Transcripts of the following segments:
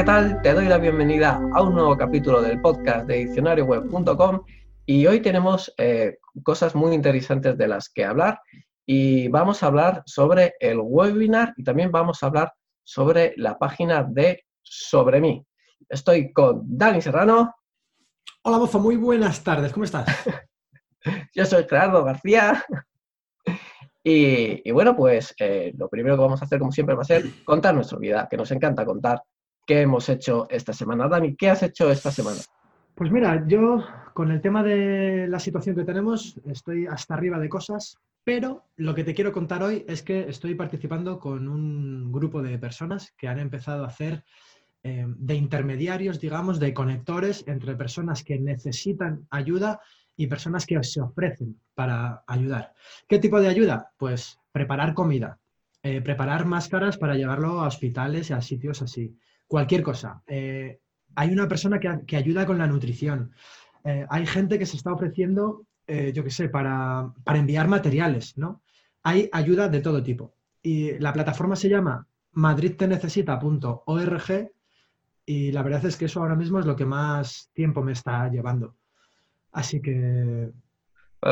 ¿qué tal? Te doy la bienvenida a un nuevo capítulo del podcast de diccionarioweb.com y hoy tenemos eh, cosas muy interesantes de las que hablar y vamos a hablar sobre el webinar y también vamos a hablar sobre la página de Sobre mí. Estoy con Dani Serrano. Hola, Mozo, muy buenas tardes, ¿cómo estás? Yo soy Gerardo García. Y, bueno, pues eh, lo primero que vamos a hacer, como siempre, va a ser contar nuestra vida, que nos encanta contar qué hemos hecho esta semana. Dani, ¿qué has hecho esta semana? Pues mira, yo con el tema de la situación que tenemos estoy hasta arriba de cosas, pero lo que te quiero contar hoy es que estoy participando con un grupo de personas que han empezado a hacer eh, de intermediarios, digamos, de conectores entre personas que necesitan ayuda y personas que se ofrecen para ayudar. ¿Qué tipo de ayuda? Pues preparar comida, eh, preparar máscaras para llevarlo a hospitales y a sitios así, cualquier cosa. Eh, hay una persona que, ayuda con la nutrición. Eh, hay gente que se está ofreciendo, yo qué sé, para, para enviar materiales, ¿no? Hay ayuda de todo tipo. Y la plataforma se llama madridtenecesita.org y la verdad es que eso ahora mismo es lo que más tiempo me está llevando. Así que...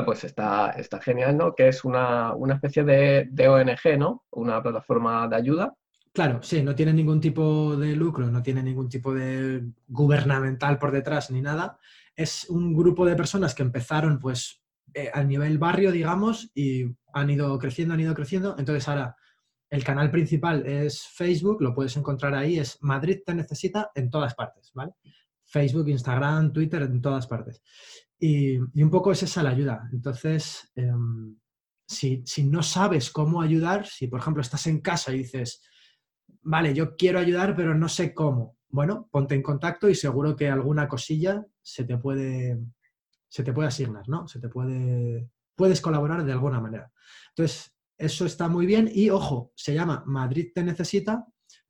Pues está, está genial, ¿no? Que es una, especie de, ONG, ¿no? Una plataforma de ayuda. Claro, sí, no tiene ningún tipo de lucro, no tiene ningún tipo de gubernamental por detrás ni nada. Es un grupo de personas que empezaron pues eh, a nivel barrio, digamos, y han ido creciendo, han ido creciendo. Entonces ahora el canal principal es Facebook, lo puedes encontrar ahí, es Madrid te necesita en todas partes, ¿vale? Facebook, Instagram, Twitter, en todas partes. Y, un poco es esa la ayuda. Entonces, em, si, no sabes cómo ayudar, si por ejemplo estás en casa y dices, vale, yo quiero ayudar, pero no sé cómo, bueno, ponte en contacto y seguro que alguna cosilla se te puede, se te puede asignar, ¿no? Se te puede, puedes colaborar de alguna manera. Entonces, eso está muy bien y ojo, se llama Madrid te necesita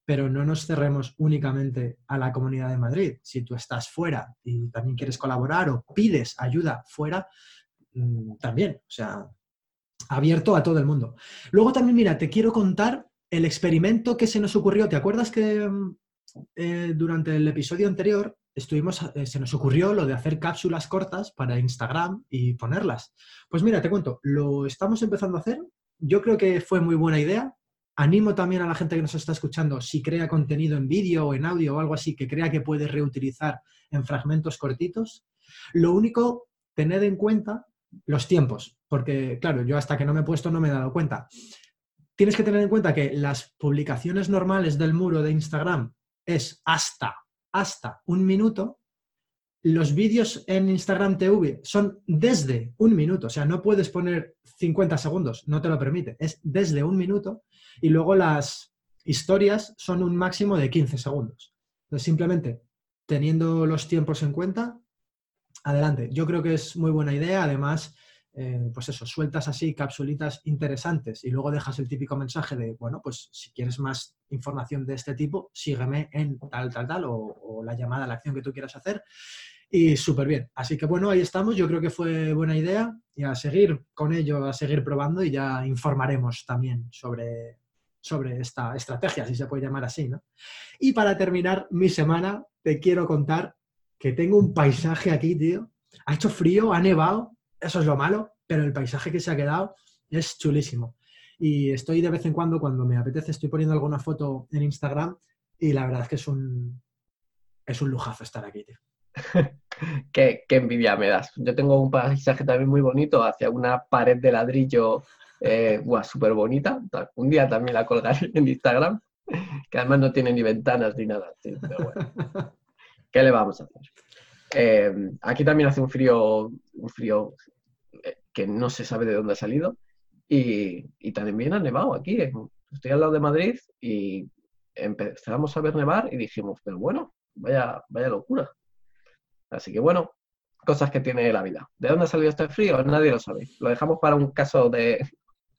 pero no nos cerremos únicamente a la Comunidad de Madrid. Si tú estás fuera y también quieres colaborar o pides ayuda fuera, mm, también, o sea, abierto a todo el mundo. Luego también, mira, te quiero contar el experimento que se nos ocurrió. ¿Te acuerdas que mm, eh, durante el episodio anterior estuvimos, eh, se nos ocurrió lo de hacer cápsulas cortas para Instagram y ponerlas? Pues mira, te cuento, lo estamos empezando a hacer. Yo creo que fue muy buena idea Animo también a la gente que nos está escuchando, si crea contenido en vídeo o en audio o algo así, que crea que puede reutilizar en fragmentos cortitos. Lo único, tened en cuenta los tiempos, porque claro, yo hasta que no me he puesto no me he dado cuenta. Tienes que tener en cuenta que las publicaciones normales del muro de Instagram es hasta, hasta un minuto los vídeos en Instagram TV son desde un minuto, o sea, no puedes poner 50 segundos, no te lo permite, es desde un minuto y luego las historias son un máximo de 15 segundos. Entonces, simplemente teniendo los tiempos en cuenta, adelante. Yo creo que es muy buena idea, además, eh, pues eso, sueltas así capsulitas interesantes y luego dejas el típico mensaje de, bueno, pues si quieres más información de este tipo, sígueme en tal, tal, tal, o, la llamada a la acción que tú quieras hacer y súper bien. Así que bueno, ahí estamos. Yo creo que fue buena idea y a seguir con ello, a seguir probando y ya informaremos también sobre, sobre esta estrategia, si se puede llamar así. ¿no? Y para terminar mi semana, te quiero contar que tengo un paisaje aquí, tío. Ha hecho frío, ha nevado, eso es lo malo, pero el paisaje que se ha quedado es chulísimo. Y estoy de vez en cuando, cuando me apetece, estoy poniendo alguna foto en Instagram y la verdad es que es un, es un lujazo estar aquí, tío. qué, envidia me das. Yo tengo un paisaje también muy bonito hacia una pared de ladrillo eh, súper bonita. Un día también la colgaré en Instagram, que además no tiene ni ventanas ni nada. ¿Qué le vamos a hacer? Eh, aquí también hace un frío, un frío eh, que no se sabe de dónde ha salido y, y también ha nevado aquí. Estoy al lado de Madrid y empezamos a ver nevar y dijimos, pero bueno, vaya, vaya locura. Así que bueno, cosas que tiene la vida. ¿De dónde ha salido este frío? Nadie lo sabe. Lo dejamos para un caso de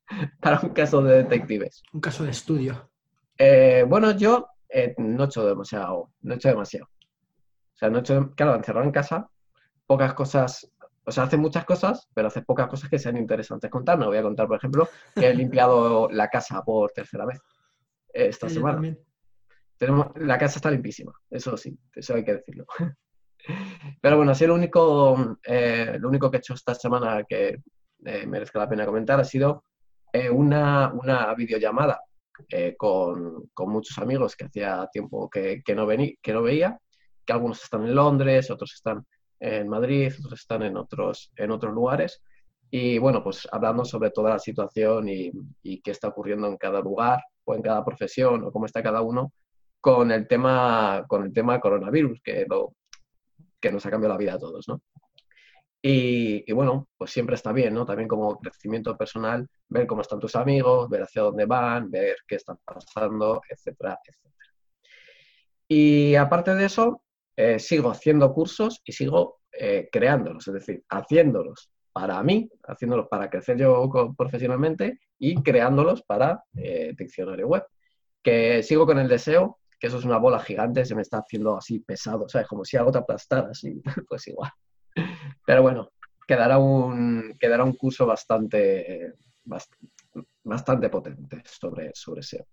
para un caso de detectives. Un caso de estudio. Eh, bueno, yo eh, no he hecho demasiado, no he hecho demasiado. O sea, no he hecho, claro, encerrado en casa, pocas cosas, o sea, hace muchas cosas, pero hace pocas cosas que sean interesantes contar. Me voy a contar, por ejemplo, que he limpiado la casa por tercera vez esta semana. tenemos, la casa está limpísima, eso sí, eso hay que decirlo. Pero bueno, así lo único, eh, lo único que he hecho esta semana que eh, merezca la pena comentar ha sido eh, una, una videollamada con, con, muchos amigos que hacía tiempo que, que no vení, que no veía, que algunos están en Londres, otros están en Madrid, otros están en otros, en otros lugares. Y bueno, pues hablando sobre toda la situación y, y qué está ocurriendo en cada lugar o en cada profesión o cómo está cada uno con el tema, con el tema coronavirus, que, que nos ha cambiado la vida a todos, ¿no? Y, bueno, pues siempre está bien, ¿no? También como crecimiento personal, ver cómo están tus amigos, ver hacia dónde van, ver qué están pasando, etcétera, etcétera. Y aparte de eso, eh, sigo haciendo cursos y sigo eh, creándolos, es decir, haciéndolos para mí, haciéndolos para crecer yo profesionalmente y creándolos para eh, diccionario web. Que sigo con el deseo que eso es una bola gigante, se me está haciendo así pesado, ¿sabes? Como si algo te aplastara, así, pues igual. Pero bueno, quedará un, quedará un curso bastante, bastante, potente sobre, sobre SEO.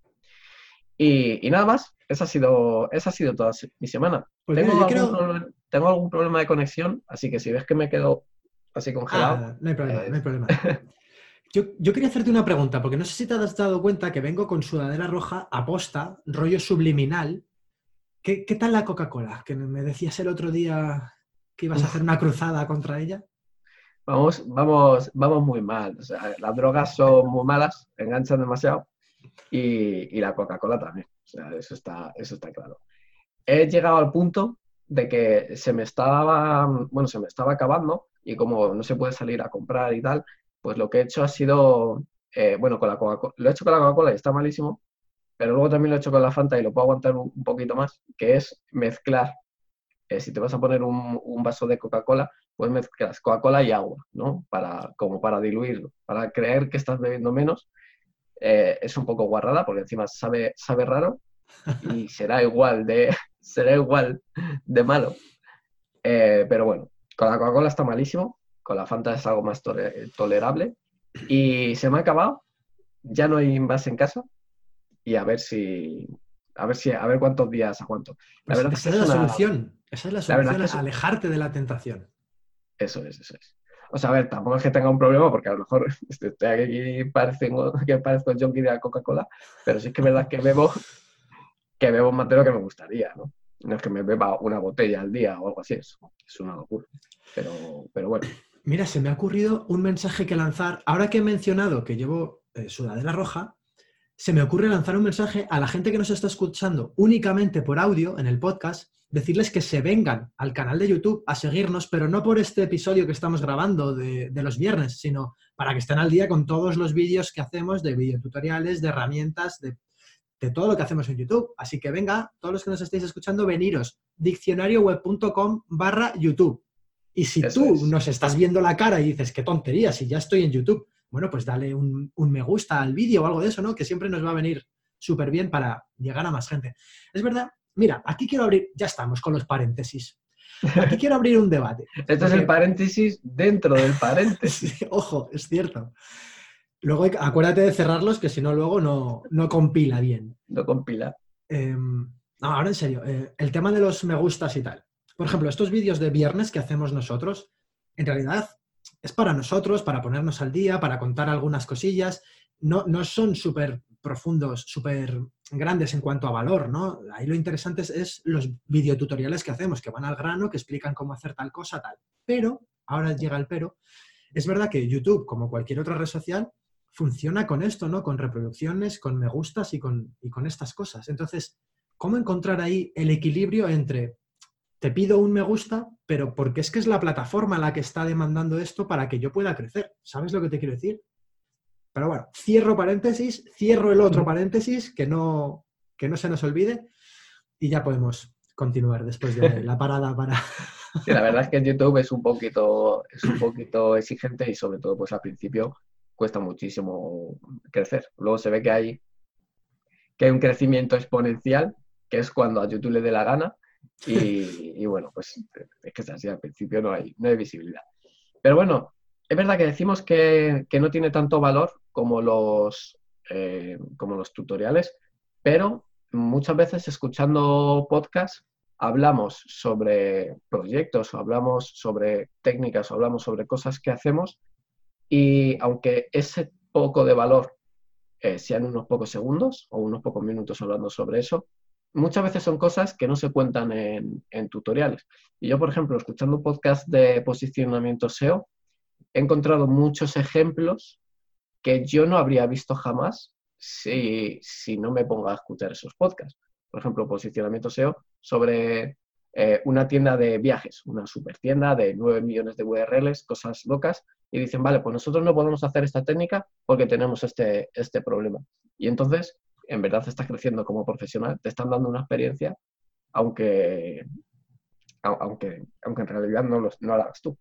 Y, nada más, esa ha sido, esa ha sido toda mi semana. Pues tengo, algún tengo, algún problema de conexión, así que si ves que me quedo así congelado. Ah, no hay problema, no hay eh, problema. Yo, quería hacerte una pregunta, porque no sé si te has dado cuenta que vengo con sudadera roja aposta, rollo subliminal. ¿Qué, tal la Coca-Cola? Que me decías el otro día que ibas a hacer una cruzada contra ella. Vamos, vamos, vamos muy mal. las drogas son muy malas, enganchan demasiado. Y, la Coca-Cola también. eso está, eso está claro. He llegado al punto de que se me estaba, bueno, se me estaba acabando y como no se puede salir a comprar y tal, pues lo que he hecho ha sido, eh, bueno, con la Coca-Cola, lo he hecho con la Coca-Cola y está malísimo, pero luego también lo he hecho con la Fanta y lo puedo aguantar un, poquito más, que es mezclar. Eh, si te vas a poner un, vaso de Coca-Cola, pues mezclas Coca-Cola y agua, ¿no? Para, como para diluirlo, para creer que estás bebiendo menos. Eh, es un poco guarrada porque encima sabe, sabe raro y será igual de, será igual de malo. pero bueno, con la Coca-Cola está malísimo, con la Fanta es algo más tolerable. Y se me ha acabado, ya no hay envase en casa y a ver si, a ver si, a ver cuántos días aguanto. La pues verdad esa es, la solución, esa es la solución, es alejarte de la tentación. Eso es, eso es. O sea, a ver, tampoco es que tenga un problema, porque a lo mejor estoy aquí parezco, que parezco el junkie de la Coca-Cola, pero sí que es verdad que bebo, que bebo más de lo que me gustaría, ¿no? No es que me beba una botella al día o algo así, es, es una locura. Pero, pero bueno. Mira, se me ha ocurrido un mensaje que lanzar. Ahora que he mencionado que llevo eh, sudadera roja, se me ocurre lanzar un mensaje a la gente que nos está escuchando únicamente por audio en el podcast, decirles que se vengan al canal de YouTube a seguirnos, pero no por este episodio que estamos grabando de, los viernes, sino para que estén al día con todos los vídeos que hacemos de videotutoriales, de herramientas, de, de todo lo que hacemos en YouTube. Así que venga, todos los que nos estéis escuchando, veniros diccionarioweb.com barra YouTube. Y si tú nos estás viendo la cara y dices, qué tontería, si ya estoy en YouTube, bueno, pues dale un, me gusta al vídeo o algo de eso, ¿no? Que siempre nos va a venir súper bien para llegar a más gente. Es verdad, mira, aquí quiero abrir, ya estamos con los paréntesis. Aquí quiero abrir un debate. Esto es el paréntesis dentro del paréntesis. ojo, es cierto. Luego acuérdate de cerrarlos, que si no, luego no, no compila bien. No compila. Em, ahora en serio, eh, el tema de los me gustas y tal. Por ejemplo, estos vídeos de viernes que hacemos nosotros, en realidad es para nosotros, para ponernos al día, para contar algunas cosillas. No, no son súper profundos, súper grandes en cuanto a valor, ¿no? Ahí lo interesante es, los videotutoriales que hacemos, que van al grano, que explican cómo hacer tal cosa, tal. Pero, ahora llega el pero, es verdad que YouTube, como cualquier otra red social, funciona con esto, ¿no? Con reproducciones, con me gustas y con, y con estas cosas. Entonces, ¿cómo encontrar ahí el equilibrio entre te pido un me gusta, pero porque es que es la plataforma la que está demandando esto para que yo pueda crecer. ¿Sabes lo que te quiero decir? Pero bueno, cierro paréntesis, cierro el otro paréntesis, que no, que no se nos olvide, y ya podemos continuar después de la parada para... Sí, la verdad es que YouTube es un poquito, es un poquito exigente y sobre todo pues al principio cuesta muchísimo crecer. Luego se ve que hay, que hay un crecimiento exponencial, que es cuando a YouTube le dé la gana, y, bueno, pues es que es así, al principio no hay, no hay visibilidad. Pero bueno, es verdad que decimos que, no tiene tanto valor como los, eh, como los tutoriales, pero muchas veces escuchando podcast hablamos sobre proyectos, o hablamos sobre técnicas, o hablamos sobre cosas que hacemos y aunque ese poco de valor eh, sean unos pocos segundos o unos pocos minutos hablando sobre eso, muchas veces son cosas que no se cuentan en, en tutoriales. Y yo, por ejemplo, escuchando un podcast de posicionamiento SEO, he encontrado muchos ejemplos que yo no habría visto jamás si, si no me pongo a escuchar esos podcasts. Por ejemplo, posicionamiento SEO sobre eh, una tienda de viajes, una super tienda de 9 millones de URLs, cosas locas, y dicen, vale, pues nosotros no podemos hacer esta técnica porque tenemos este, este problema. Y entonces, en verdad estás creciendo como profesional, te están dando una experiencia, aunque, aunque, aunque en realidad no lo, no hagas tú.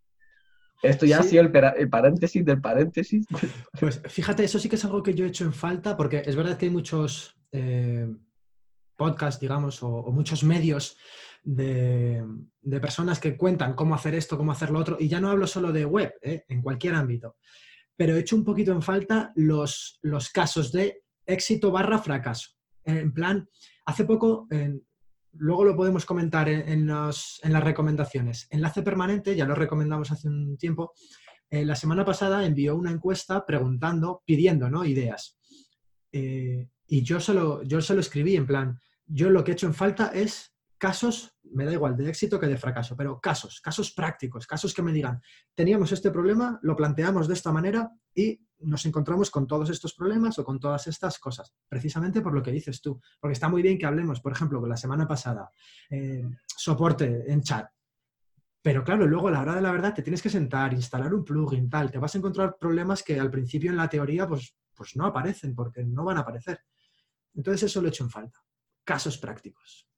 Esto ya ha sido el, paréntesis del paréntesis. Pues fíjate, eso sí que es algo que yo he hecho en falta, porque es verdad que hay muchos eh, podcasts, digamos, o, muchos medios de, personas que cuentan cómo hacer esto, cómo hacer lo otro, y ya no hablo solo de web, eh, en cualquier ámbito, pero he hecho un poquito en falta los, los casos de éxito barra fracaso. En plan, hace poco, en, luego lo podemos comentar en, las recomendaciones. Enlace permanente, ya lo recomendamos hace un tiempo, eh, la semana pasada envió una encuesta preguntando, pidiendo ¿no? ideas. Eh, y yo se, lo, yo se lo escribí en plan, yo lo que he hecho en falta es casos, me da igual de éxito que de fracaso, pero casos, casos prácticos, casos que me digan, teníamos este problema, lo planteamos de esta manera y nos encontramos con todos estos problemas o con todas estas cosas, precisamente por lo que dices tú, porque está muy bien que hablemos, por ejemplo, con la semana pasada, eh, soporte en chat, pero claro, luego a la hora de la verdad te tienes que sentar, instalar un plugin, tal, te vas a encontrar problemas que al principio en la teoría pues, pues no aparecen, porque no van a aparecer. Entonces eso lo he hecho en falta. Casos prácticos.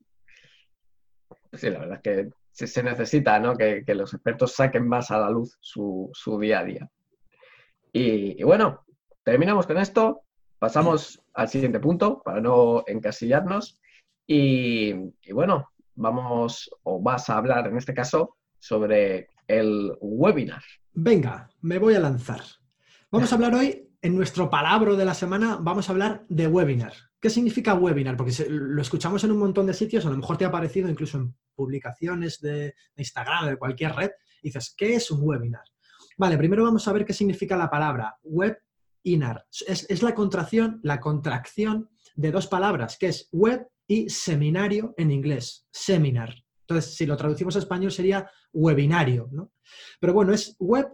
Sí, la verdad es que se necesita ¿no? que, los expertos saquen más a la luz su, día a día. Y, bueno, terminamos con esto, pasamos al siguiente punto para no encasillarnos. Y, bueno, vamos o vas a hablar en este caso sobre el webinar. Venga, me voy a lanzar. Vamos a hablar hoy, en nuestro palabra de la semana, vamos a hablar de webinar. ¿Qué significa webinar? Porque lo escuchamos en un montón de sitios, a lo mejor te ha aparecido incluso en publicaciones de, Instagram, de cualquier red, y dices, ¿qué es un webinar? Vale, primero vamos a ver qué significa la palabra webinar. Es, es la contracción, la contracción de dos palabras, que es web y seminario en inglés, seminar. Entonces, si lo traducimos a español sería webinario, ¿no? Pero bueno, es web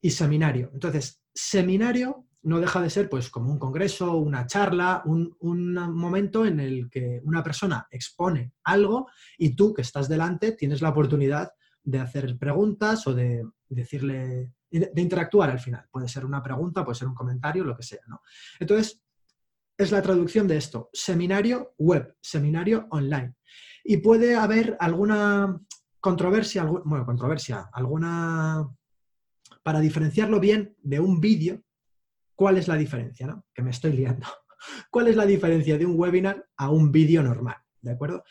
y seminario. Entonces, seminario no deja de ser pues como un congreso, una charla, un, momento en el que una persona expone algo y tú que estás delante tienes la oportunidad de hacer preguntas o de decirle, de, interactuar al final. Puede ser una pregunta, puede ser un comentario, lo que sea, ¿no? Entonces, es la traducción de esto, seminario web, seminario online. Y puede haber alguna controversia, bueno, controversia, alguna, para diferenciarlo bien de un vídeo, ¿Cuál es la diferencia? ¿no? Que me estoy liando. ¿Cuál es la diferencia de un webinar a un vídeo normal? ¿De acuerdo?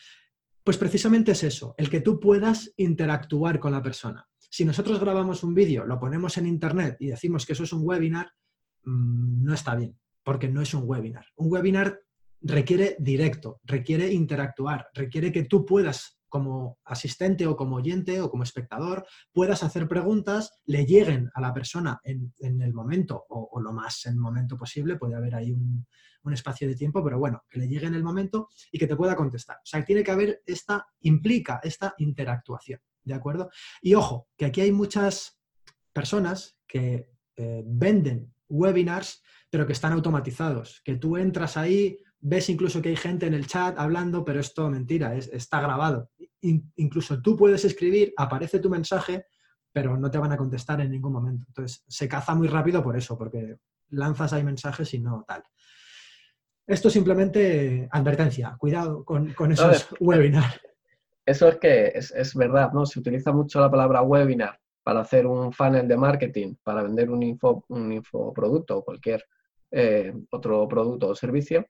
Pues precisamente es eso, el que tú puedas interactuar con la persona. Si nosotros grabamos un vídeo, lo ponemos en internet y decimos que eso es un webinar, mm, no está bien, porque no es un webinar. Un webinar requiere directo, requiere interactuar, requiere que tú puedas como asistente o como oyente o como espectador puedas hacer preguntas, le lleguen a la persona en, el momento o, lo más en el momento posible, puede haber ahí un, espacio de tiempo, pero bueno, que le llegue en el momento y que te pueda contestar. O sea, tiene que haber esta, implica esta interactuación, ¿de acuerdo? Y ojo, que aquí hay muchas personas que eh, venden webinars, pero que están automatizados, que tú entras ahí, ves incluso que hay gente en el chat hablando, pero es todo mentira, está grabado. incluso tú puedes escribir, aparece tu mensaje, pero no te van a contestar en ningún momento. Entonces, se caza muy rápido por eso, porque lanzas ahí mensajes y no tal. Esto simplemente advertencia, cuidado con, esos webinars. Eso es que es, verdad, ¿no? Se utiliza mucho la palabra webinar para hacer un funnel de marketing, para vender un, info, un infoproducto o cualquier eh, otro producto o servicio,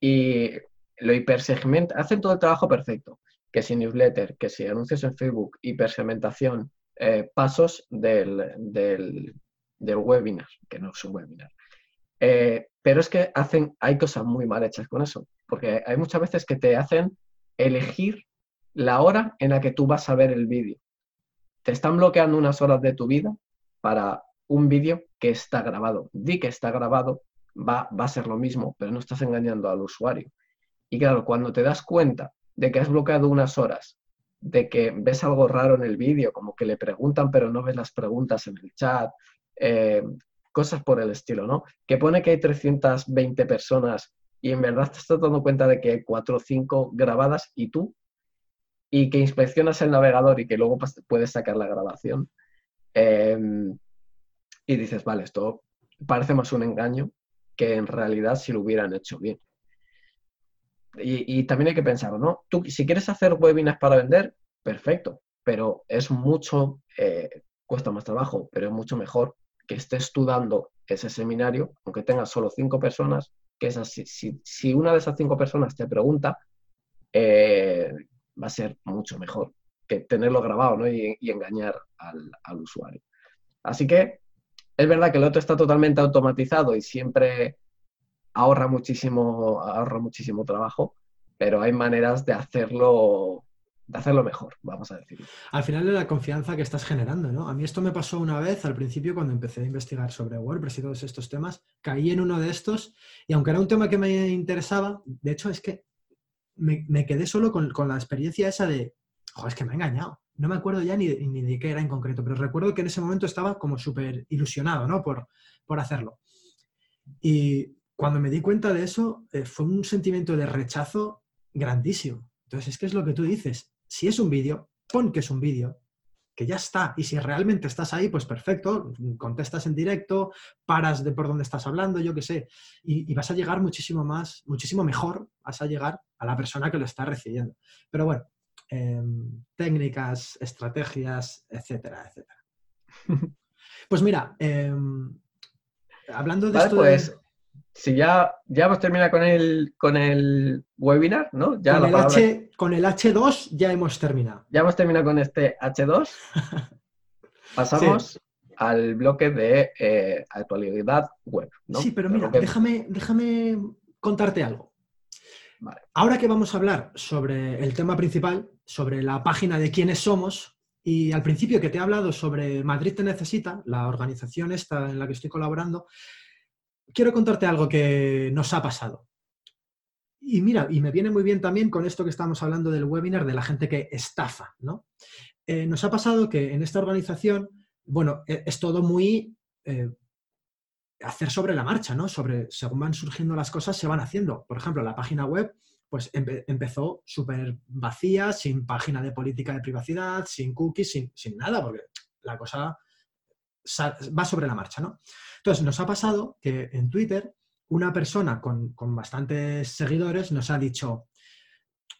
y lo hipersegmenta, hacen todo el trabajo perfecto, que si newsletter, que si anuncios en Facebook, hipersegmentación, eh, pasos del, del, webinar, que no es un webinar. Eh, pero es que hacen, hay cosas muy mal hechas con eso, porque hay muchas veces que te hacen elegir la hora en la que tú vas a ver el vídeo. Te están bloqueando unas horas de tu vida para un vídeo que está grabado. Di que está grabado, va, va a ser lo mismo, pero no estás engañando al usuario. Y claro, cuando te das cuenta de que has bloqueado unas horas, de que ves algo raro en el vídeo, como que le preguntan pero no ves las preguntas en el chat, eh, cosas por el estilo, ¿no? Que pone que hay 320 personas y en verdad te estás dando cuenta de que hay 4 o 5 grabadas y tú, y que inspeccionas el navegador y que luego puedes sacar la grabación. Em, y dices, vale, esto parece más un engaño que en realidad si lo hubieran hecho bien. Y, también hay que pensarlo, ¿no? Tú, si quieres hacer webinars para vender, perfecto, pero es mucho, eh, cuesta más trabajo, pero es mucho mejor que estés tú dando ese seminario, aunque tengas solo cinco personas, que es así. Si, una de esas cinco personas te pregunta, eh, va a ser mucho mejor que tenerlo grabado ¿no? y, engañar al, usuario. Así que es verdad que el otro está totalmente automatizado y siempre ahorra muchísimo, ahorra muchísimo trabajo, pero hay maneras de hacerlo de hacerlo mejor, vamos a decir. Al final es la confianza que estás generando, ¿no? A mí esto me pasó una vez al principio cuando empecé a investigar sobre WordPress y todos estos temas, caí en uno de estos y aunque era un tema que me interesaba, de hecho es que me, quedé solo con, la experiencia esa de, joder, es que me ha engañado. No me acuerdo ya ni, ni de qué era en concreto, pero recuerdo que en ese momento estaba como súper ilusionado, ¿no? Por, por hacerlo. Y cuando me di cuenta de eso, eh, fue un sentimiento de rechazo grandísimo. Entonces, es que es lo que tú dices si es un vídeo, pon que es un vídeo, que ya está. Y si realmente estás ahí, pues perfecto, contestas en directo, paras de por dónde estás hablando, yo qué sé, y, vas a llegar muchísimo más, muchísimo mejor, vas a llegar a la persona que lo está recibiendo. Pero bueno, em, técnicas, estrategias, etcétera, etcétera. Pues mira, em, hablando de esto... Pues, si ya, ya hemos terminado con el, con el webinar, ¿no? Ya con, el H, con el H2 ya hemos terminado. Ya hemos terminado con este H2. Pasamos al bloque de eh, actualidad web. ¿no? Sí, pero mira, déjame, déjame contarte algo. Ahora que vamos a hablar sobre el tema principal, sobre la página de quiénes somos, y al principio que te he hablado sobre Madrid te necesita, la organización esta en la que estoy colaborando, quiero contarte algo que nos ha pasado. Y mira, y me viene muy bien también con esto que estamos hablando del webinar de la gente que estafa, ¿no? Eh, nos ha pasado que en esta organización, bueno, e, es todo muy eh, hacer sobre la marcha, ¿no? Sobre, según van surgiendo las cosas, se van haciendo. Por ejemplo, la página web, pues empezó súper vacía, sin página de política de privacidad, sin cookies, sin, sin nada, porque la cosa va sobre la marcha, ¿no? Entonces, nos ha pasado que en Twitter una persona con, bastantes seguidores nos ha dicho,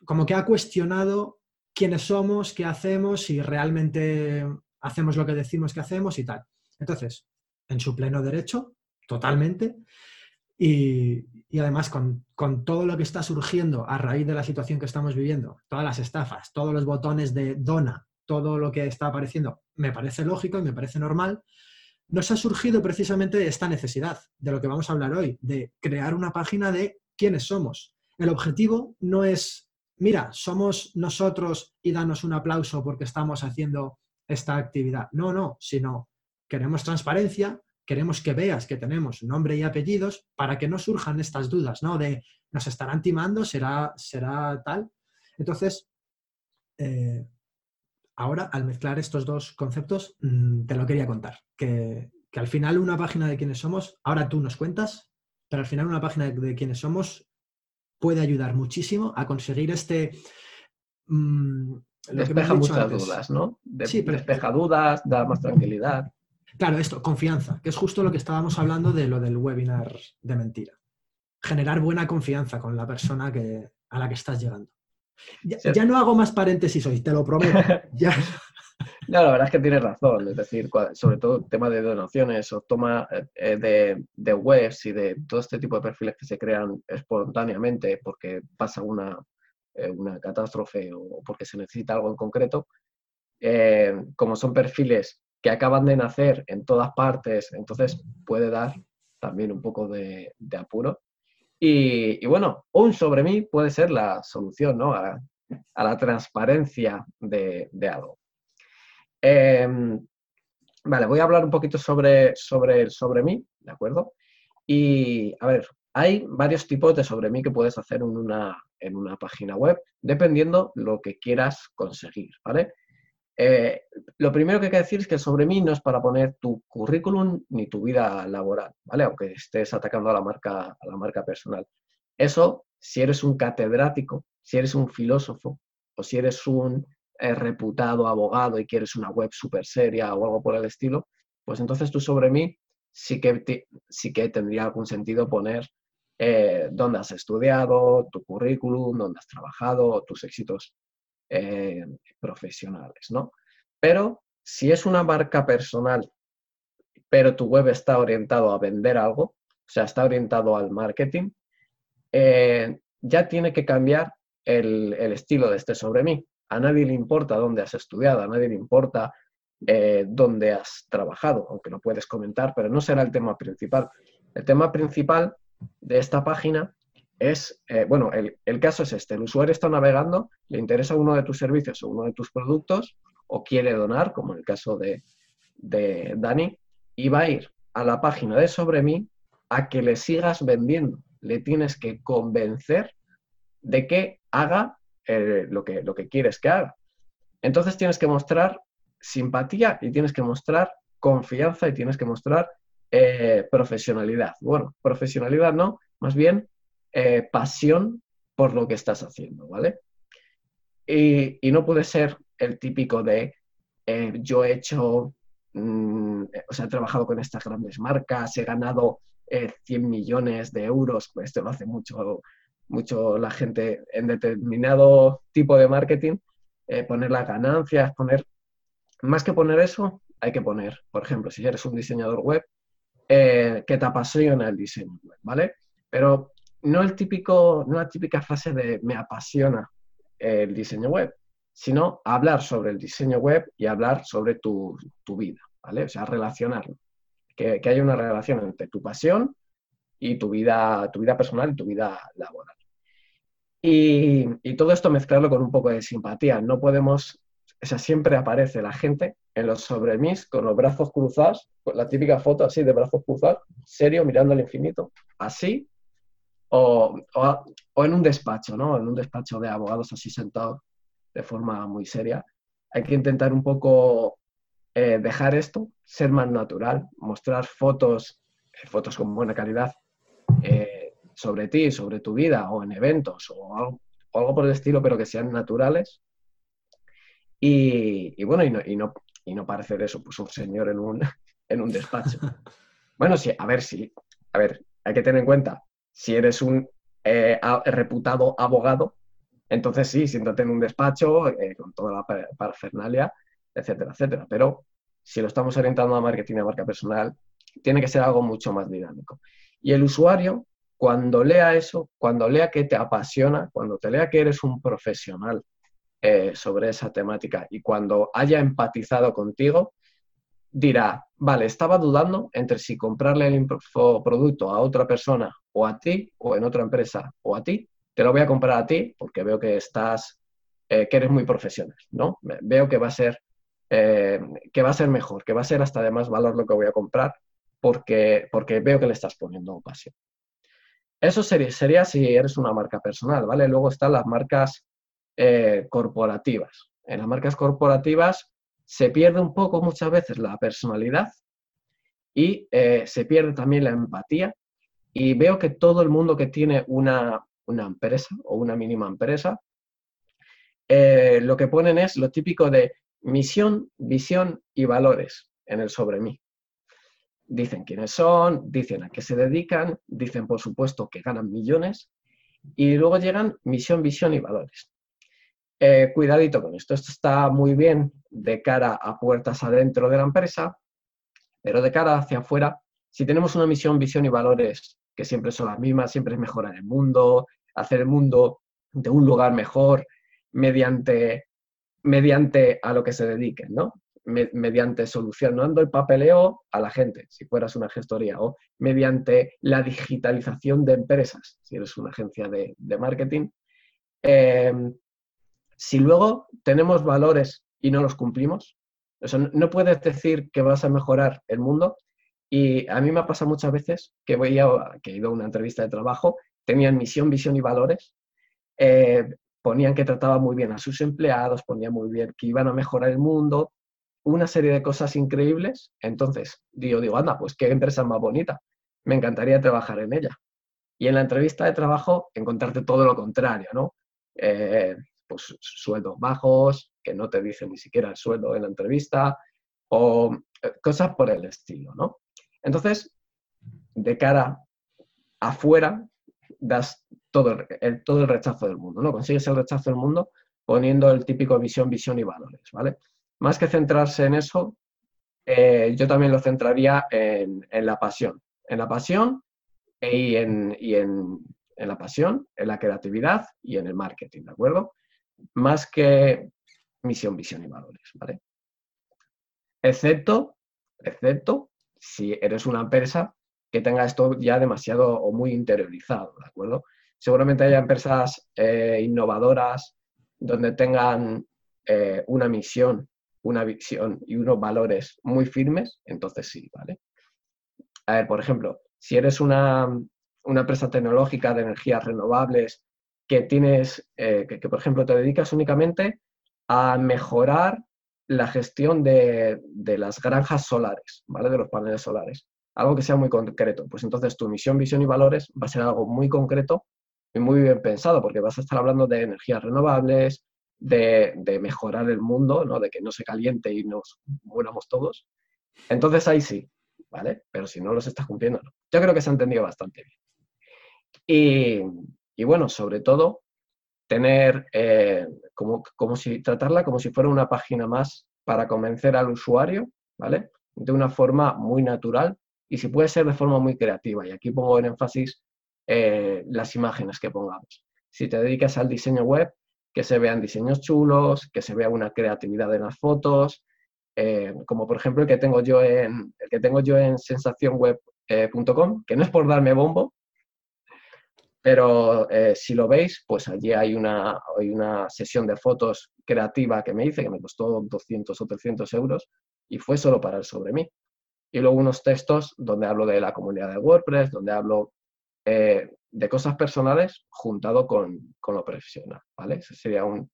como que ha cuestionado quiénes somos, qué hacemos, si realmente hacemos lo que decimos que hacemos y tal. Entonces, en su pleno derecho, totalmente, y, además con, con, todo lo que está surgiendo a raíz de la situación que estamos viviendo, todas las estafas, todos los botones de dona, todo lo que está apareciendo, me parece lógico y me parece normal, nos ha surgido precisamente esta necesidad de lo que vamos a hablar hoy, de crear una página de quiénes somos. El objetivo no es, mira, somos nosotros y danos un aplauso porque estamos haciendo esta actividad. No, no, sino queremos transparencia, queremos que veas que tenemos nombre y apellidos para que no surjan estas dudas, ¿no? De nos estarán timando, será, será tal. Entonces, eh, ahora, al mezclar estos dos conceptos, mm, te lo quería contar. Que, al final una página de quienes somos, ahora tú nos cuentas, pero al final una página de, quienes somos puede ayudar muchísimo a conseguir este... Mm, despeja muchas dudas, ¿no? sí, despeja dudas, da más tranquilidad. Claro, esto, confianza, que es justo lo que estábamos hablando de lo del webinar de mentira. Generar buena confianza con la persona que, a la que estás llegando. Ya, no hago más paréntesis hoy, te lo prometo. ya. No, la verdad es que tienes razón. Es decir, sobre todo el tema de donaciones o toma eh, de, de, webs y de todo este tipo de perfiles que se crean espontáneamente porque pasa una, eh, una catástrofe o porque se necesita algo en concreto, eh, como son perfiles que acaban de nacer en todas partes, entonces puede dar también un poco de, apuro. Y, bueno, un sobre mí puede ser la solución ¿no? a, la transparencia de, algo. Em, vale, voy a hablar un poquito sobre, sobre el sobre mí, ¿de acuerdo? Y a ver, hay varios tipos de sobre mí que puedes hacer en una, en una página web, dependiendo lo que quieras conseguir, ¿vale? Eh, lo primero que hay que decir es que sobre mí no es para poner tu currículum ni tu vida laboral, ¿vale? Aunque estés atacando a la marca, a la marca personal. Eso, si eres un catedrático, si eres un filósofo o si eres un eh, reputado abogado y quieres una web súper seria o algo por el estilo, pues entonces tú sobre mí sí que, sí que tendría algún sentido poner eh, dónde has estudiado, tu currículum, dónde has trabajado, tus éxitos eh, profesionales, ¿no? Pero si es una marca personal, pero tu web está orientado a vender algo, o sea, está orientado al marketing, eh, ya tiene que cambiar el, estilo de este sobre mí. A nadie le importa dónde has estudiado, a nadie le importa eh, dónde has trabajado, aunque lo puedes comentar, pero no será el tema principal. El tema principal de esta página es, eh, bueno, el, caso es este, el usuario está navegando, le interesa uno de tus servicios o uno de tus productos o quiere donar, como en el caso de, Dani, y va a ir a la página de Sobre mí a que le sigas vendiendo. Le tienes que convencer de que haga eh, lo, que, lo que quieres que haga. Entonces tienes que mostrar simpatía y tienes que mostrar confianza y tienes que mostrar eh, profesionalidad. Bueno, profesionalidad no, más bien eh, pasión por lo que estás haciendo, ¿vale? Y, no puede ser el típico de eh, yo he hecho, mm, o sea, he trabajado con estas grandes marcas, he ganado 100 millones de euros, pues esto lo hace mucho, mucho la gente en determinado tipo de marketing, poner las ganancias, poner, más que poner eso, hay que poner, por ejemplo, si eres un diseñador web, que te apasiona el diseño web, ¿vale? Pero no, el típico, no la típica frase de me apasiona el diseño web, sino hablar sobre el diseño web y hablar sobre tu, vida, ¿vale? O sea, relacionarlo. Que, que, haya una relación entre tu pasión y tu vida, tu vida personal y tu vida laboral. Y, y, todo esto mezclarlo con un poco de simpatía. No podemos, o sea, siempre aparece la gente en los sobremis con los brazos cruzados, con la típica foto así de brazos cruzados, serio, mirando al infinito, así, o, en un despacho, ¿no? En un despacho de abogados así sentados de forma muy seria. Hay que intentar un poco eh, dejar esto, ser más natural, mostrar fotos, eh, fotos con buena calidad eh, sobre ti, sobre tu vida o en eventos o algo, por el estilo, pero que sean naturales. Y, bueno, y no, y, no, y no parecer eso, pues un señor en un, en un despacho. Bueno, sí, a ver, sí, a ver, hay que tener en cuenta si eres un eh, reputado abogado, entonces sí, siéntate en un despacho eh, con toda la parafernalia, etcétera, etcétera. Pero si lo estamos orientando a marketing a marca personal, tiene que ser algo mucho más dinámico. Y el usuario, cuando lea eso, cuando lea que te apasiona, cuando te lea que eres un profesional eh, sobre esa temática y cuando haya empatizado contigo, dirá, vale, estaba dudando entre si comprarle el producto a otra persona o a ti, o en otra empresa o a ti, te lo voy a comprar a ti porque veo que estás, eh, que eres muy profesional, ¿no? Veo que va a ser, eh, que va a ser mejor, que va a ser hasta de más valor lo que voy a comprar porque, porque veo que le estás poniendo pasión. Eso sería, si eres una marca personal, ¿vale? Luego están las marcas eh, corporativas. En las marcas corporativas se pierde un poco muchas veces la personalidad y eh, se pierde también la empatía. Y veo que todo el mundo que tiene una, empresa o una mínima empresa, eh, lo que ponen es lo típico de misión, visión y valores en el sobre mí. Dicen quiénes son, dicen a qué se dedican, dicen por supuesto que ganan millones y luego llegan misión, visión y valores. Eh, cuidadito con esto, esto está muy bien de cara a puertas adentro de la empresa, pero de cara hacia afuera, si tenemos una misión, visión y valores que siempre son las mismas, siempre es mejorar el mundo, hacer el mundo de un lugar mejor mediante, mediante a lo que se dediquen, ¿no? mediante solucionando el papeleo a la gente, si fueras una gestoría, o mediante la digitalización de empresas, si eres una agencia de, marketing. Em, si luego tenemos valores y no los cumplimos, no puedes decir que vas a mejorar el mundo. Y a mí me ha pasado muchas veces que, voy que he ido a una entrevista de trabajo, tenían misión, visión y valores, eh, ponían que trataban muy bien a sus empleados, ponían muy bien que iban a mejorar el mundo, una serie de cosas increíbles. Entonces, digo, digo, anda, pues qué empresa más bonita, me encantaría trabajar en ella. Y en la entrevista de trabajo encontrarte todo lo contrario, ¿no? Eh, pues sueldos bajos, que no te dicen ni siquiera el sueldo en la entrevista, o eh, cosas por el estilo, ¿no? Entonces, de cara afuera, das todo el, todo el rechazo del mundo, ¿no? Consigues el rechazo del mundo poniendo el típico visión, visión y valores, ¿vale? Más que centrarse en eso, eh, yo también lo centraría en, la pasión. En la pasión y, en, en, la pasión, en la creatividad y en el marketing, ¿de acuerdo? Más que misión, visión y valores, ¿vale? Excepto, excepto si eres una empresa que tenga esto ya demasiado o muy interiorizado, ¿de acuerdo? Seguramente haya empresas eh, innovadoras donde tengan eh, una misión, una visión y unos valores muy firmes, entonces sí, ¿vale? A ver, por ejemplo, si eres una, empresa tecnológica de energías renovables que tienes, eh, que, por ejemplo te dedicas únicamente a mejorar la gestión de, de, las granjas solares, ¿vale? De los paneles solares. Algo que sea muy concreto. Pues entonces tu misión, visión y valores va a ser algo muy concreto muy bien pensado, porque vas a estar hablando de energías renovables, de, mejorar el mundo, ¿no? de que no se caliente y nos muramos todos. Entonces ahí sí, ¿vale? Pero si no los estás cumpliendo, no. Yo creo que se ha entendido bastante bien. Y, bueno, sobre todo, tener eh, como, como si tratarla como si fuera una página más para convencer al usuario, ¿vale? De una forma muy natural y si puede ser de forma muy creativa. Y aquí pongo en énfasis eh, las imágenes que pongamos. Si te dedicas al diseño web, que se vean diseños chulos, que se vea una creatividad en las fotos, eh, como por ejemplo el que tengo yo en, el que tengo yo en sensacionweb.com, que no es por darme bombo, pero eh, si lo veis, pues allí hay una, hay una sesión de fotos creativa que me hice, que me costó 200 o 300 euros, y fue solo para el sobre mí. Y luego unos textos donde hablo de la comunidad de WordPress, donde hablo eh, de cosas personales juntado con, lo profesional, ¿vale? Ese sería un,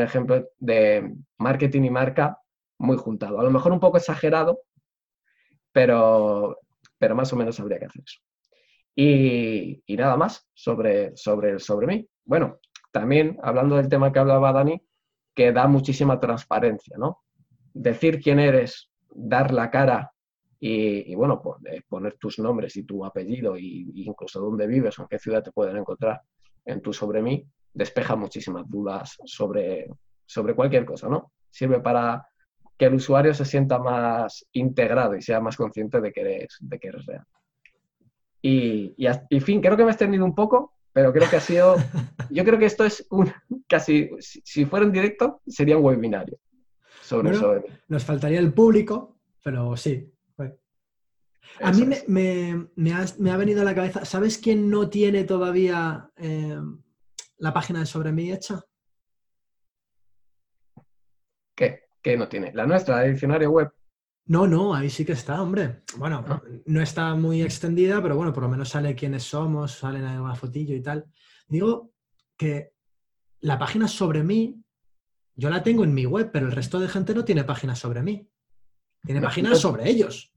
ejemplo de marketing y marca muy juntado. A lo mejor un poco exagerado, pero, pero más o menos habría que hacer eso. Y, nada más sobre, sobre, sobre mí. Bueno, también hablando del tema que hablaba Dani, que da muchísima transparencia, ¿no? Decir quién eres, dar la cara y, bueno, pues, poner tus nombres y tu apellido y, incluso dónde vives o en qué ciudad te pueden encontrar en tu sobre mí, despeja muchísimas dudas sobre, sobre cualquier cosa, ¿no? Sirve para que el usuario se sienta más integrado y sea más consciente de que eres, de que eres real. Y, y, fin, creo que me he extendido un poco, pero creo que ha sido, yo creo que esto es un, casi, si, fuera en directo, sería un webinario sobre eso. Nos faltaría el público, pero sí, a mí me, ha, venido a la cabeza, ¿sabes quién no tiene todavía eh, la página de Sobre mí hecha? ¿Qué? ¿Qué no tiene? ¿La nuestra, el diccionario web? No, no, ahí sí que está, hombre. Bueno, ah. no está muy extendida, pero bueno, por lo menos sale quiénes somos, sale una fotillo y tal. Digo que la página sobre mí, yo la tengo en mi web, pero el resto de gente no tiene páginas sobre mí. Tiene páginas sobre ellos.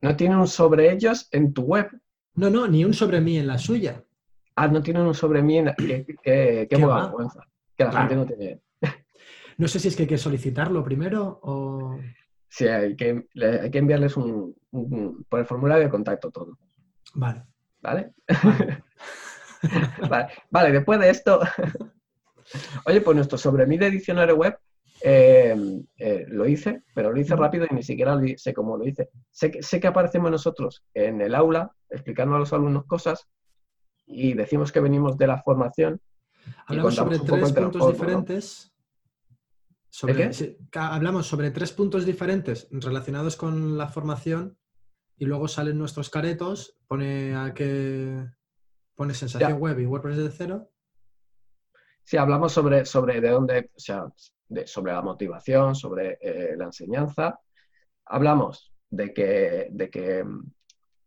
No tienen un sobre ellos en tu web. No, no, ni un sobre mí en la suya. Ah, no tienen un sobre mí en la... Qué, qué, vergüenza. Que la gente no tiene... No sé si es que hay que solicitarlo primero o... Sí, hay que, hay que enviarles un, por el formulario de contacto todo. Vale. ¿Vale? Vale, vale después de esto... Oye, pues nuestro sobre mí de diccionario web eh, eh, lo hice, pero lo hice rápido y ni siquiera sé cómo lo hice. Sé que, sé que aparecemos nosotros en el aula explicando a los alumnos cosas y decimos que venimos de la formación. Hablamos sobre tres puntos diferentes. Sobre- qué? hablamos sobre tres puntos diferentes relacionados con la formación y luego salen nuestros caretos, pone a que pone sensación Ya. web y WordPress de cero. Sí, hablamos sobre, sobre de dónde, o sea, de- sobre la motivación, sobre eh, la enseñanza. Hablamos de que, de, que,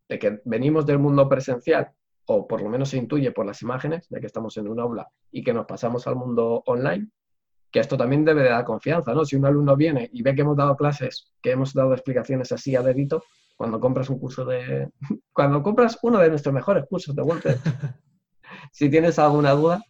de que venimos del mundo presencial, o por lo menos se intuye por las imágenes, de que estamos en un aula y que nos pasamos al mundo online, que esto también debe de dar confianza, ¿no? Si un alumno viene y ve que hemos dado clases, que hemos dado explicaciones así a dedito, cuando compras un curso de... Cuando compras uno de nuestros mejores cursos de WordPress, si tienes alguna duda,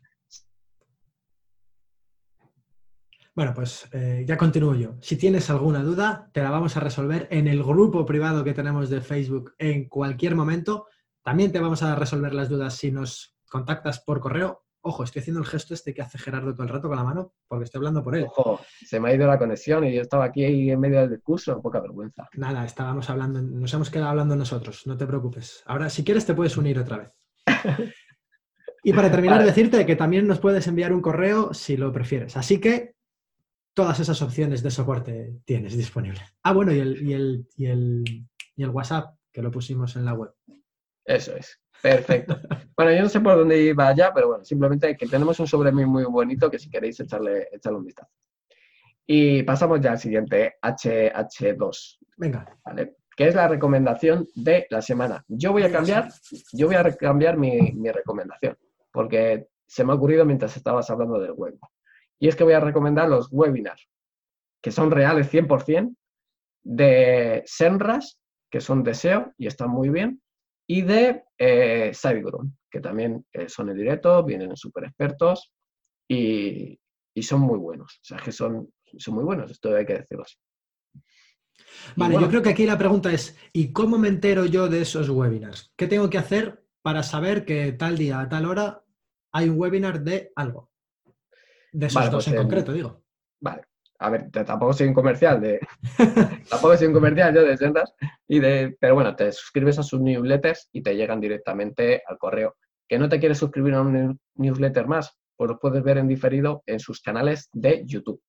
Bueno, pues eh, ya continúo yo. Si tienes alguna duda, te la vamos a resolver en el grupo privado que tenemos de Facebook en cualquier momento. También te vamos a resolver las dudas si nos contactas por correo. Ojo, estoy haciendo el gesto este que hace Gerardo todo el rato con la mano porque estoy hablando por él. Ojo, se me ha ido la conexión y yo estaba aquí ahí en medio del discurso, poca vergüenza. Nada, estábamos hablando, nos hemos quedado hablando nosotros, no te preocupes. Ahora, si quieres, te puedes unir otra vez. Y para terminar, Vale. decirte que también nos puedes enviar un correo si lo prefieres. Así que todas esas opciones de soporte tienes disponible. Ah, bueno, y el, y el, y el, y el WhatsApp, que lo pusimos en la web. Eso es, perfecto. Bueno, yo no sé por dónde iba ya, pero bueno, simplemente que tenemos un sobre muy, muy bonito que si queréis echarle, echarle un vistazo. Y pasamos ya al siguiente, HH2, Venga, ¿vale? Que es la recomendación de la semana. Yo voy a cambiar, yo voy a cambiar mi, mi recomendación, porque se me ha ocurrido mientras estabas hablando del web. Y es que voy a recomendar los webinars, que son reales 100%, de Senras, que son de SEO y están muy bien, y de eh, que también eh, son en directo, vienen súper expertos y, y son muy buenos. O sea, que son, son muy buenos, esto hay que decirlo así. Vale, bueno, yo creo que aquí la pregunta es, ¿y cómo me entero yo de esos webinars? ¿Qué tengo que hacer para saber que tal día, a tal hora, hay un webinar de algo? De esos Vale, dos pues en en- concreto, digo. Vale. A ver, tampoco soy un comercial de. tampoco soy un comercial yo de Sendas. Y de, pero bueno, te suscribes a sus newsletters y te llegan directamente al correo. ¿Que no te quieres suscribir a un new- newsletter más? Pues lo puedes ver en diferido en sus canales de YouTube.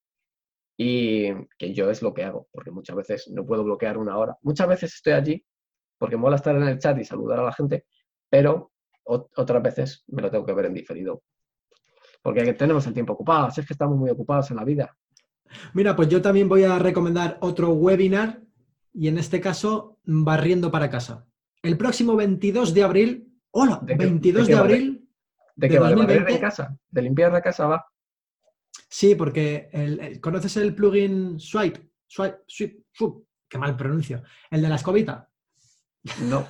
Y que yo es lo que hago, porque muchas veces no puedo bloquear una hora. Muchas veces estoy allí porque mola estar en el chat y saludar a la gente, pero ot- otras veces me lo tengo que ver en diferido. Porque tenemos el tiempo ocupado, si es que estamos muy ocupados en la vida. Mira, pues yo también voy a recomendar otro webinar y en este caso, barriendo para casa. El próximo 22 de abril, hola, ¿De qué- 22 de de, abril, ¿De ¿De qué vale? ¿Barrer 2020? en casa? ¿De limpiar la casa va? sí, porque el- el- ¿conoces el plugin Swipe? Swipe, Swipe, Swipe, qué mal pronuncio. El de la escobita. No.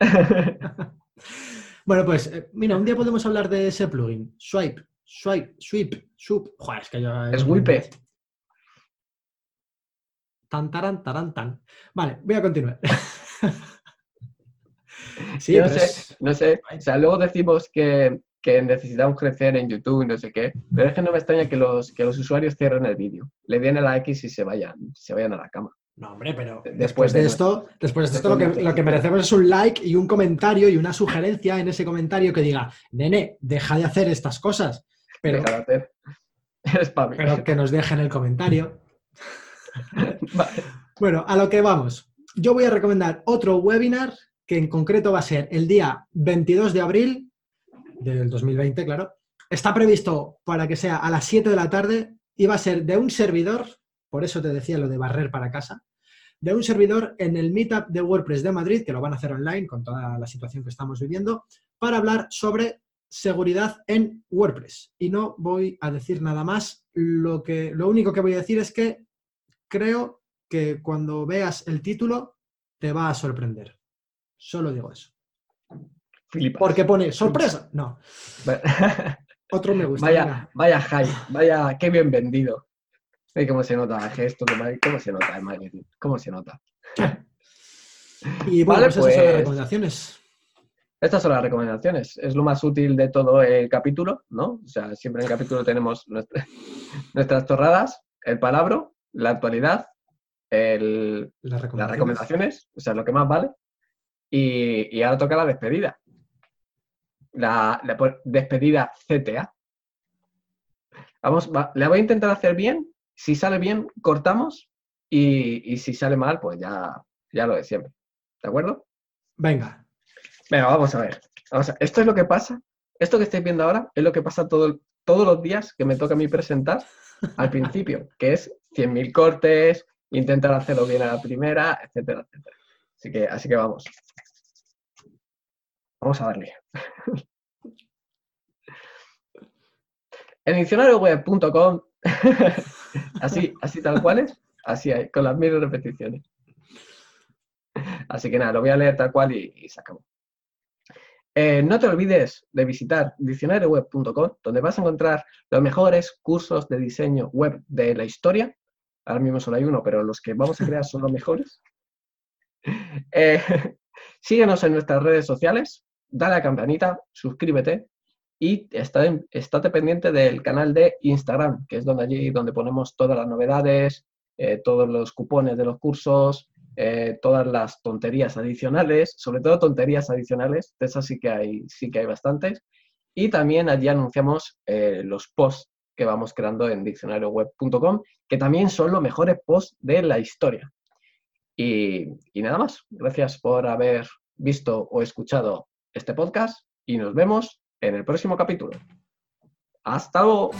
Bueno, pues eh, mira, un día podemos hablar de ese plugin. Swipe, Swipe, Sweep, Sweep. Joder, es que yo... Es Wipe. Tan, taran, taran, tan. Vale, voy a continuar. sí, Yo no sé, es- no sé. O sea, luego decimos que, que necesitamos crecer en YouTube y no sé qué, pero es que no me extraña que los, que los usuarios cierren el vídeo, le den a la X y se vayan, se vayan a la cama. No, hombre, pero Después después de de esto, después de esto después lo que, lo que merecemos es un like y un comentario y una sugerencia en ese comentario que diga, nene, deja de hacer estas cosas, pero, Deja de hacer. Eres pero que nos dejen el comentario. Bueno, a lo que vamos. Yo voy a recomendar otro webinar que en concreto va a ser el día 22 de abril del 2020, claro. Está previsto para que sea a las 7 de la tarde y va a ser de un servidor, por eso te decía lo de barrer para casa, de un servidor en el Meetup de WordPress de Madrid, que lo van a hacer online con toda la situación que estamos viviendo, para hablar sobre seguridad en WordPress. Y no voy a decir nada más. Lo, que, lo único que voy a decir es que creo que cuando veas el título te va a sorprender. Solo digo eso. Flipas. Porque pone sorpresa. No, otro me gusta. Vaya, venga. vaya hype, vaya, qué bien vendido. Ay, cómo se nota el gesto, de mar- cómo se nota el marketing, cómo se nota. Y bueno, Vale, pues esas son las pues- recomendaciones. Estas son las recomendaciones. Es lo más útil de todo el capítulo, ¿no? O sea, siempre en el capítulo tenemos nuestra- nuestras torradas, el palabro, la actualidad, el- Las las recomendaciones. o sea, lo que más vale. Y, y ahora toca la despedida. La, despedida CTA. Vamos, va- la voy a intentar hacer bien Si sale bien, cortamos y, si sale mal, pues ya, ya lo de siempre. ¿De acuerdo? Venga. Venga, vamos a ver. Esto es lo que pasa. Esto que estáis viendo ahora es lo que pasa todo, todos los días que me toca a mí presentar al principio, que es 100.000 cortes, intentar hacerlo bien a la primera, etcétera, etcétera. Así que, así que vamos. Vamos a darle. En diccionarioweb.com, así, así tal cual es, así hay, con las mil repeticiones. Así que nada, lo voy a leer tal cual y, se acabó. Eh, no te olvides de visitar diccionarioweb.com, donde vas a encontrar los mejores cursos de diseño web de la historia. Ahora mismo solo hay uno, pero los que vamos a crear son los mejores. Eh, síguenos en nuestras redes sociales, dale a la campanita, suscríbete y estate pendiente del canal de Instagram, que es donde allí donde ponemos todas las novedades, eh, todos los cupones de los cursos, eh, todas las tonterías adicionales, sobre todo tonterías adicionales, de esas sí que hay, sí que hay bastantes. Y también allí anunciamos los posts que vamos creando en diccionarioweb.com, que también son los mejores posts de la historia. Y, nada más. Gracias por haber visto o escuchado este podcast y nos vemos en el próximo capítulo. Hasta luego.